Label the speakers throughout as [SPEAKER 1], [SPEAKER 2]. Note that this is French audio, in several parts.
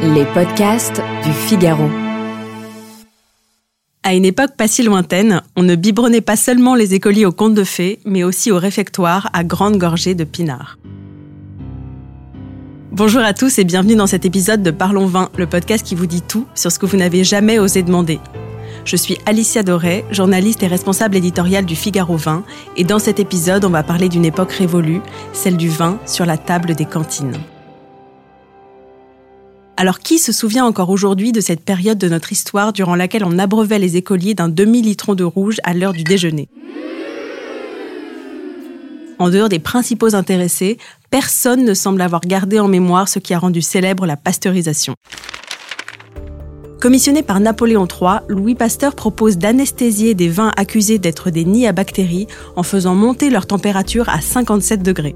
[SPEAKER 1] Les podcasts du Figaro.
[SPEAKER 2] À une époque pas si lointaine, on ne biberonnait pas seulement les écoliers au contes de fées, mais aussi au réfectoire à grande gorgée de pinard. Bonjour à tous et bienvenue dans cet épisode de Parlons Vin, le podcast qui vous dit tout sur ce que vous n'avez jamais osé demander. Je suis Alicia Doré, journaliste et responsable éditoriale du Figaro Vin, et dans cet épisode, on va parler d'une époque révolue, celle du vin sur la table des cantines. Alors qui se souvient encore aujourd'hui de cette période de notre histoire durant laquelle on abreuvait les écoliers d'un demi-litron de rouge à l'heure du déjeuner? En dehors des principaux intéressés, personne ne semble avoir gardé en mémoire ce qui a rendu célèbre la pasteurisation. Commissionné par Napoléon III, Louis Pasteur propose d'anesthésier des vins accusés d'être des nids à bactéries en faisant monter leur température à 57 degrés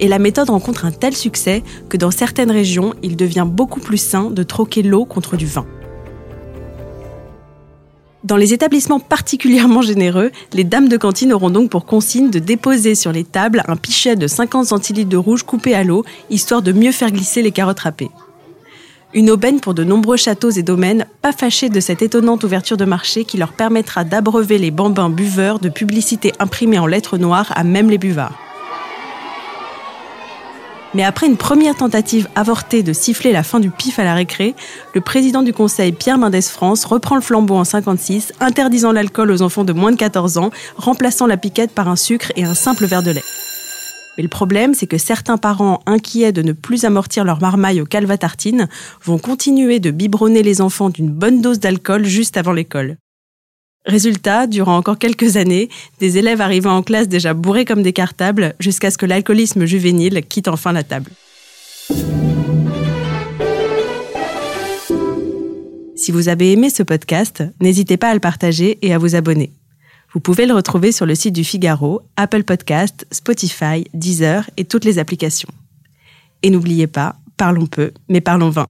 [SPEAKER 2] et la méthode rencontre un tel succès que dans certaines régions, il devient beaucoup plus sain de troquer l'eau contre du vin. Dans les établissements particulièrement généreux, les dames de cantine auront donc pour consigne de déposer sur les tables un pichet de 50 centilitres de rouge coupé à l'eau, histoire de mieux faire glisser les carottes râpées. Une aubaine pour de nombreux châteaux et domaines, pas fâchés de cette étonnante ouverture de marché qui leur permettra d'abreuver les bambins buveurs de publicités imprimées en lettres noires à même les buvards. Mais après une première tentative avortée de siffler la fin du pif à la récré, le président du conseil Pierre Mendès France reprend le flambeau en 56, interdisant l'alcool aux enfants de moins de 14 ans, remplaçant la piquette par un sucre et un simple verre de lait. Mais le problème, c'est que certains parents, inquiets de ne plus amortir leur marmaille au calvatartine, vont continuer de biberonner les enfants d'une bonne dose d'alcool juste avant l'école. Résultat, durant encore quelques années, des élèves arrivant en classe déjà bourrés comme des cartables, jusqu'à ce que l'alcoolisme juvénile quitte enfin la table. Si vous avez aimé ce podcast, n'hésitez pas à le partager et à vous abonner. Vous pouvez le retrouver sur le site du Figaro, Apple Podcast, Spotify, Deezer et toutes les applications. Et n'oubliez pas, parlons peu, mais parlons vin.